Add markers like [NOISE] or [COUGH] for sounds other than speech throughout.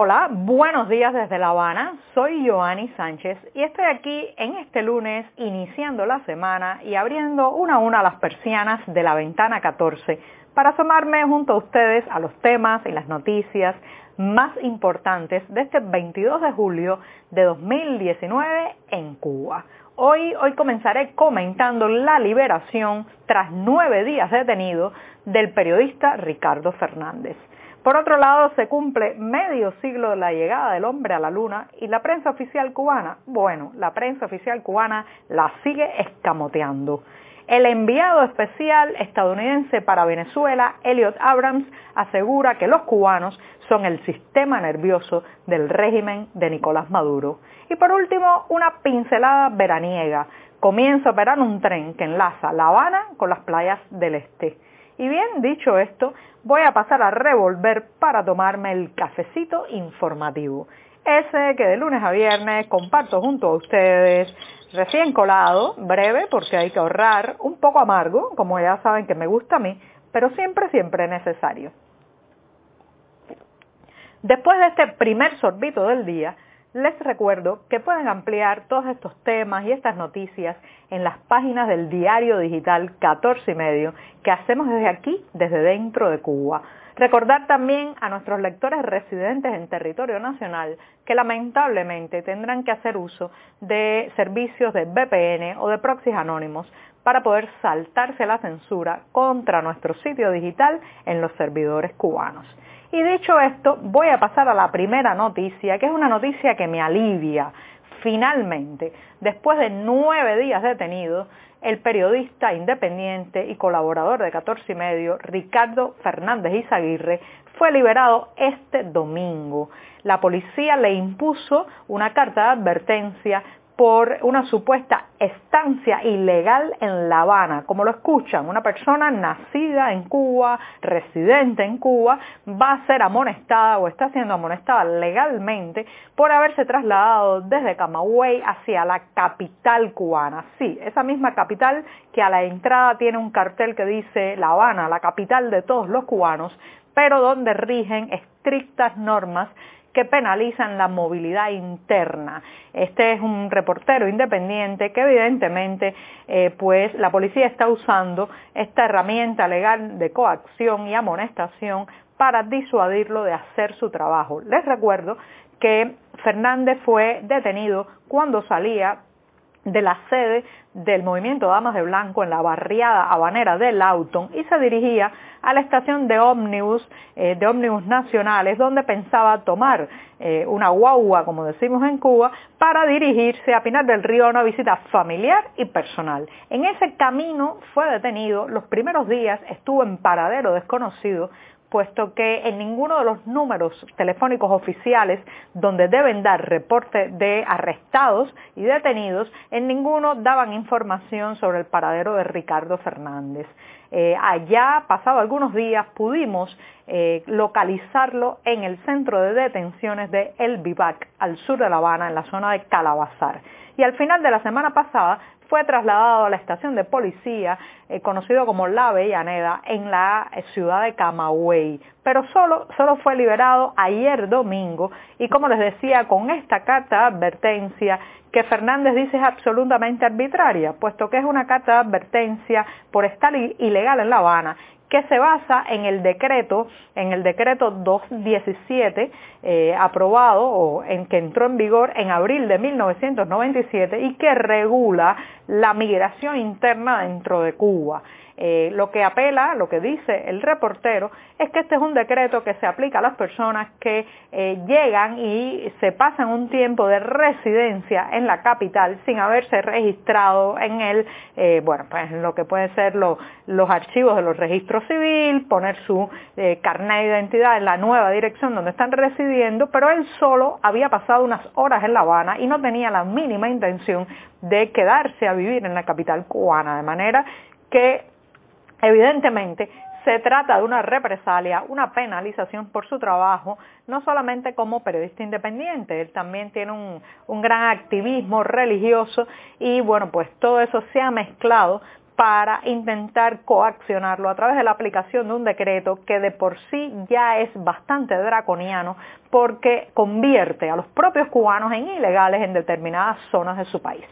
Hola, buenos días desde La Habana. Soy Joanny Sánchez y estoy aquí en este lunes iniciando la semana y abriendo una a una las persianas de la ventana 14 para asomarme junto a ustedes a los temas y las noticias más importantes de este 22 de julio de 2019 en Cuba. Hoy, hoy comenzaré comentando la liberación tras nueve días detenido del periodista Ricardo Fernández. Por otro lado, se cumple medio siglo de la llegada del hombre a la luna y la prensa oficial cubana, bueno, la prensa oficial cubana la sigue escamoteando. El enviado especial estadounidense para Venezuela, Elliot Abrams, asegura que los cubanos son el sistema nervioso del régimen de Nicolás Maduro. Y por último, una pincelada veraniega. Comienza a operar un tren que enlaza La Habana con las playas del este. Y bien, dicho esto, voy a pasar a revolver para tomarme el cafecito informativo. Ese que de lunes a viernes comparto junto a ustedes, recién colado, breve porque hay que ahorrar, un poco amargo, como ya saben que me gusta a mí, pero siempre, siempre necesario. Después de este primer sorbito del día, les recuerdo que pueden ampliar todos estos temas y estas noticias en las páginas del diario digital 14 y medio que hacemos desde aquí, desde dentro de Cuba. Recordar también a nuestros lectores residentes en territorio nacional que lamentablemente tendrán que hacer uso de servicios de VPN o de proxies anónimos para poder saltarse la censura contra nuestro sitio digital en los servidores cubanos. Y dicho esto, voy a pasar a la primera noticia, que es una noticia que me alivia. Finalmente, después de nueve días detenido, el periodista independiente y colaborador de 14 y medio, Ricardo Fernández Izaguirre, fue liberado este domingo. La policía le impuso una carta de advertencia por una supuesta estancia ilegal en La Habana. Como lo escuchan, una persona nacida en Cuba, residente en Cuba, va a ser amonestada o está siendo amonestada legalmente por haberse trasladado desde Camagüey hacia la capital cubana. Sí, esa misma capital que a la entrada tiene un cartel que dice La Habana, la capital de todos los cubanos, pero donde rigen estrictas normas que penalizan la movilidad interna. Este es un reportero independiente que evidentemente eh, pues la policía está usando esta herramienta legal de coacción y amonestación para disuadirlo de hacer su trabajo. Les recuerdo que Fernández fue detenido cuando salía de la sede del movimiento Damas de Blanco en la barriada habanera de Lauton y se dirigía a la estación de ómnibus, eh, de ómnibus nacionales, donde pensaba tomar eh, una guagua, como decimos en Cuba, para dirigirse a Pinar del Río a una visita familiar y personal. En ese camino fue detenido, los primeros días estuvo en paradero desconocido, puesto que en ninguno de los números telefónicos oficiales donde deben dar reporte de arrestados y detenidos, en ninguno daban información sobre el paradero de Ricardo Fernández. Eh, allá, pasado algunos días, pudimos eh, localizarlo en el centro de detenciones de El Vivac, al sur de La Habana, en la zona de Calabazar. Y al final de la semana pasada fue trasladado a la estación de policía eh, conocido como La Avellaneda en la eh, ciudad de Camagüey, pero solo, solo fue liberado ayer domingo y como les decía con esta carta de advertencia que Fernández dice es absolutamente arbitraria, puesto que es una carta de advertencia por estar ilegal en La Habana que se basa en el decreto, en el decreto 217, eh, aprobado o en que entró en vigor en abril de 1997 y que regula la migración interna dentro de Cuba. Eh, lo que apela, lo que dice el reportero, es que este es un decreto que se aplica a las personas que eh, llegan y se pasan un tiempo de residencia en la capital sin haberse registrado en el, bueno, pues lo que pueden ser los archivos de los registros registro civil, poner su eh, carnet de identidad en la nueva dirección donde están residiendo, pero él solo había pasado unas horas en La Habana y no tenía la mínima intención de quedarse a vivir en la capital cubana, de manera que evidentemente se trata de una represalia, una penalización por su trabajo, no solamente como periodista independiente, él también tiene un, gran activismo religioso y bueno, pues todo eso se ha mezclado para intentar coaccionarlo a través de la aplicación de un decreto que de por sí ya es bastante draconiano porque convierte a los propios cubanos en ilegales en determinadas zonas de su país.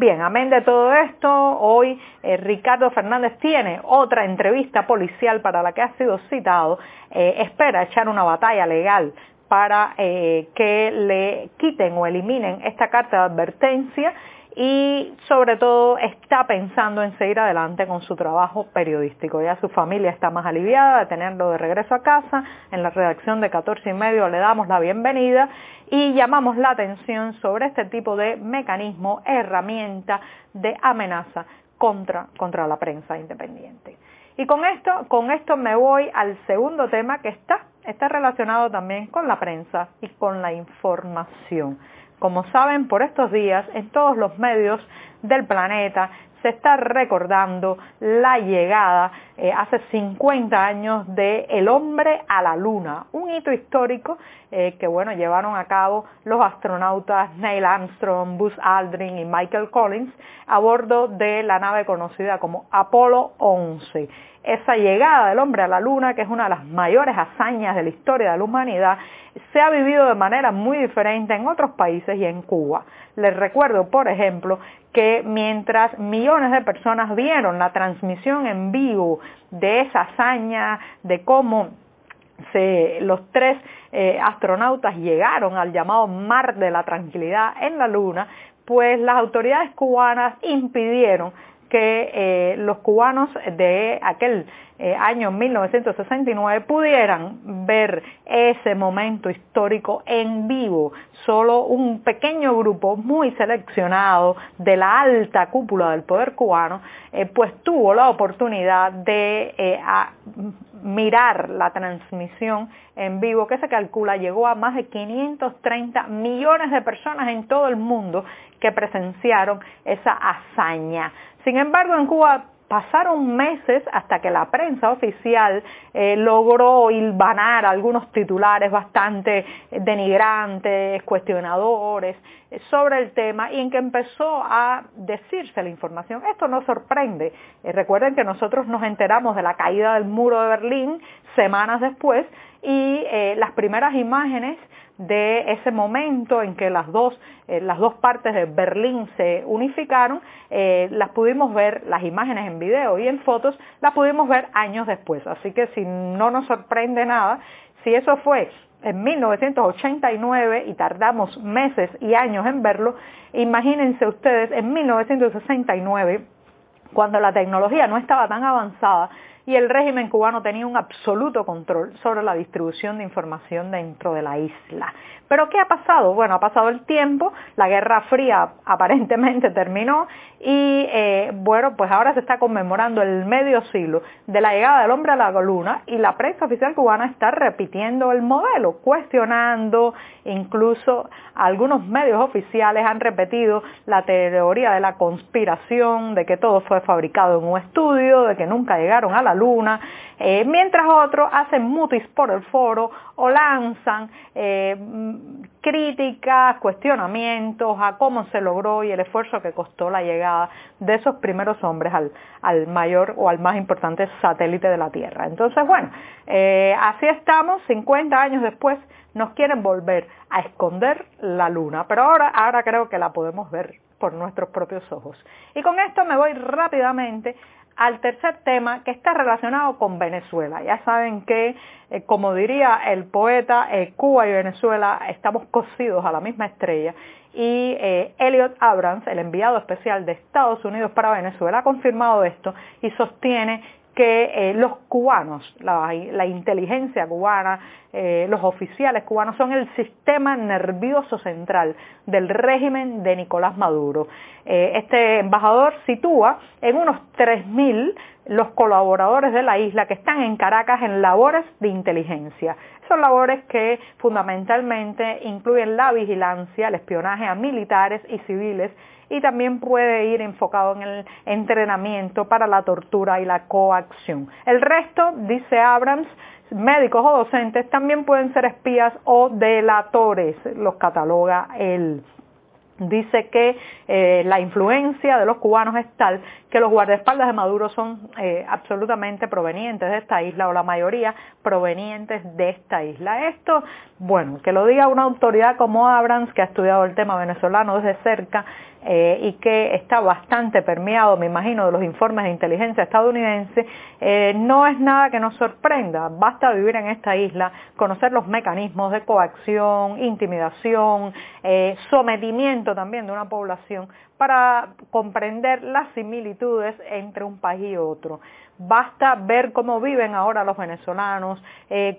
Bien, amén de todo esto, hoy eh, Ricardo Fernández tiene otra entrevista policial para la que ha sido citado, eh, espera echar una batalla legal para eh, que le quiten o eliminen esta carta de advertencia y sobre todo está pensando en seguir adelante con su trabajo periodístico. Ya su familia está más aliviada de tenerlo de regreso a casa. En la redacción de 14 y medio le damos la bienvenida y llamamos la atención sobre este tipo de mecanismo, herramienta de amenaza contra, contra la prensa independiente. Y con esto, con esto me voy al segundo tema que está, está relacionado también con la prensa y con la información. Como saben, por estos días en todos los medios del planeta se está recordando la llegada eh, hace 50 años de El hombre a la luna, un hito histórico eh, que bueno, llevaron a cabo los astronautas Neil Armstrong, Buzz Aldrin y Michael Collins a bordo de la nave conocida como Apolo 11 esa llegada del hombre a la luna, que es una de las mayores hazañas de la historia de la humanidad, se ha vivido de manera muy diferente en otros países y en Cuba. Les recuerdo, por ejemplo, que mientras millones de personas vieron la transmisión en vivo de esa hazaña, de cómo los tres eh, astronautas llegaron al llamado Mar de la Tranquilidad en la Luna, pues las autoridades cubanas impidieron que eh, los cubanos de aquel eh, año 1969 pudieran ver ese momento histórico en vivo. Solo un pequeño grupo muy seleccionado de la alta cúpula del poder cubano eh, pues tuvo la oportunidad de mirar la transmisión en vivo que se calcula llegó a más de 530 millones de personas en todo el mundo que presenciaron esa hazaña. Sin embargo, en Cuba pasaron meses hasta que la prensa oficial eh, logró hilvanar algunos titulares bastante denigrantes, cuestionadores eh, sobre el tema y en que empezó a decirse la información. Esto no sorprende. Eh, recuerden que nosotros nos enteramos de la caída del muro de Berlín semanas después y las primeras imágenes de ese momento en que las dos, eh, las dos partes de Berlín se unificaron, eh, las pudimos ver, las imágenes en video y en fotos, las pudimos ver años después. Así que si no nos sorprende nada, si eso fue en 1989 y tardamos meses y años en verlo, imagínense ustedes en 1969, cuando la tecnología no estaba tan avanzada, y el régimen cubano tenía un absoluto control sobre la distribución de información dentro de la isla. Pero ¿qué ha pasado? Bueno, ha pasado el tiempo, la Guerra Fría [LAUGHS] aparentemente terminó y eh, bueno, pues ahora se está conmemorando el medio siglo de la llegada del hombre a la luna y la prensa oficial cubana está repitiendo el modelo, cuestionando, incluso algunos medios oficiales han repetido la teoría de la conspiración, de que todo fue fabricado en un estudio, de que nunca llegaron a la luna, eh, mientras otros hacen mutis por el foro o lanzan eh, críticas, cuestionamientos a cómo se logró y el esfuerzo que costó la llegada de esos primeros hombres al, mayor o al más importante satélite de la Tierra. Entonces, bueno, eh, así estamos, 50 años después nos quieren volver a esconder la luna, pero ahora, ahora creo que la podemos ver por nuestros propios ojos. Y con esto me voy rápidamente al tercer tema que está relacionado con Venezuela. Ya saben que, eh, como diría el poeta, eh, Cuba y Venezuela estamos cosidos a la misma estrella y eh, Elliot Abrams, el enviado especial de Estados Unidos para Venezuela, ha confirmado esto y sostiene que eh, los cubanos, la, inteligencia cubana, eh, los oficiales cubanos son el sistema nervioso central del régimen de Nicolás Maduro. Eh, este embajador sitúa en unos 3.000 los colaboradores de la isla que están en Caracas en labores de inteligencia. Son labores que fundamentalmente incluyen la vigilancia, el espionaje a militares y civiles y también puede ir enfocado en el entrenamiento para la tortura y la coacción. El resto, dice Abrams, médicos o docentes también pueden ser espías o delatores, los cataloga él dice que eh, la influencia de los cubanos es tal que los guardaespaldas de Maduro son eh, absolutamente provenientes de esta isla o la mayoría provenientes de esta isla. Esto, bueno, que lo diga una autoridad como Abrams que ha estudiado el tema venezolano desde cerca eh, y que está bastante permeado, me imagino, de los informes de inteligencia estadounidense, eh, no es nada que nos sorprenda. Basta vivir en esta isla, conocer los mecanismos de coacción, intimidación, eh, sometimiento también de una población para comprender las similitudes entre un país y otro. Basta ver cómo viven ahora los venezolanos,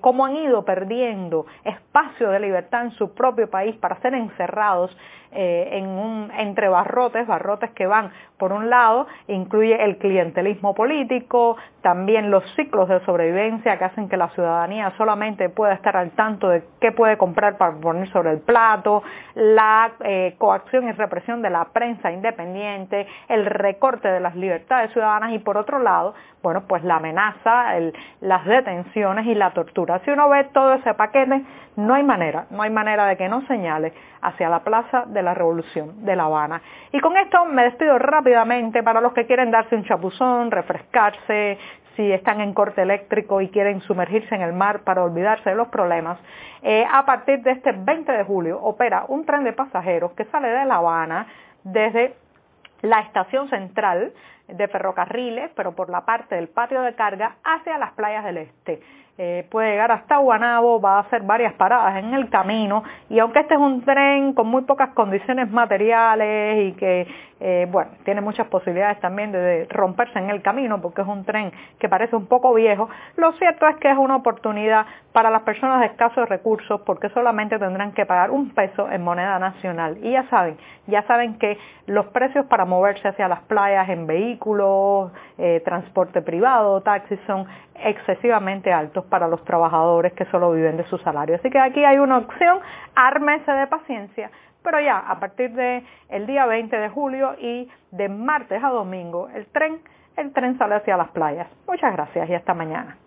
cómo han ido perdiendo espacio de libertad en su propio país para ser encerrados eh, en un, entre barrotes, barrotes que van, por un lado, incluye el clientelismo político, también los ciclos de sobrevivencia que hacen que la ciudadanía solamente pueda estar al tanto de qué puede comprar para poner sobre el plato, la eh, coacción y represión de la prensa independiente, el recorte de las libertades ciudadanas y por otro lado, bueno, pues la amenaza, las detenciones y la tortura. Si uno ve todo ese paquete, no hay manera, no hay manera de que no señale hacia la Plaza de la Revolución de La Habana. Y con esto me despido rápidamente para los que quieren darse un chapuzón, refrescarse, si están en corte eléctrico y quieren sumergirse en el mar para olvidarse de los problemas. Eh, a partir de este 20 de julio opera un tren de pasajeros que sale de La Habana desde la estación central de ferrocarriles, pero por la parte del patio de carga hacia las playas del este. Eh, puede llegar hasta Guanabo, va a hacer varias paradas en el camino y aunque este es un tren con muy pocas condiciones materiales y que eh, bueno, tiene muchas posibilidades también de romperse en el camino porque es un tren que parece un poco viejo. Lo cierto es que es una oportunidad para las personas de escasos recursos porque solamente tendrán que pagar un peso en moneda nacional. Y ya saben, ya saben que los precios para moverse hacia las playas en vehículos, eh, transporte privado, taxis son excesivamente altos para los trabajadores que solo viven de su salario. Así que aquí hay una opción, ármese de paciencia pero ya a partir del día 20 de julio y de martes a domingo el tren, el tren sale hacia las playas. Muchas gracias y hasta mañana.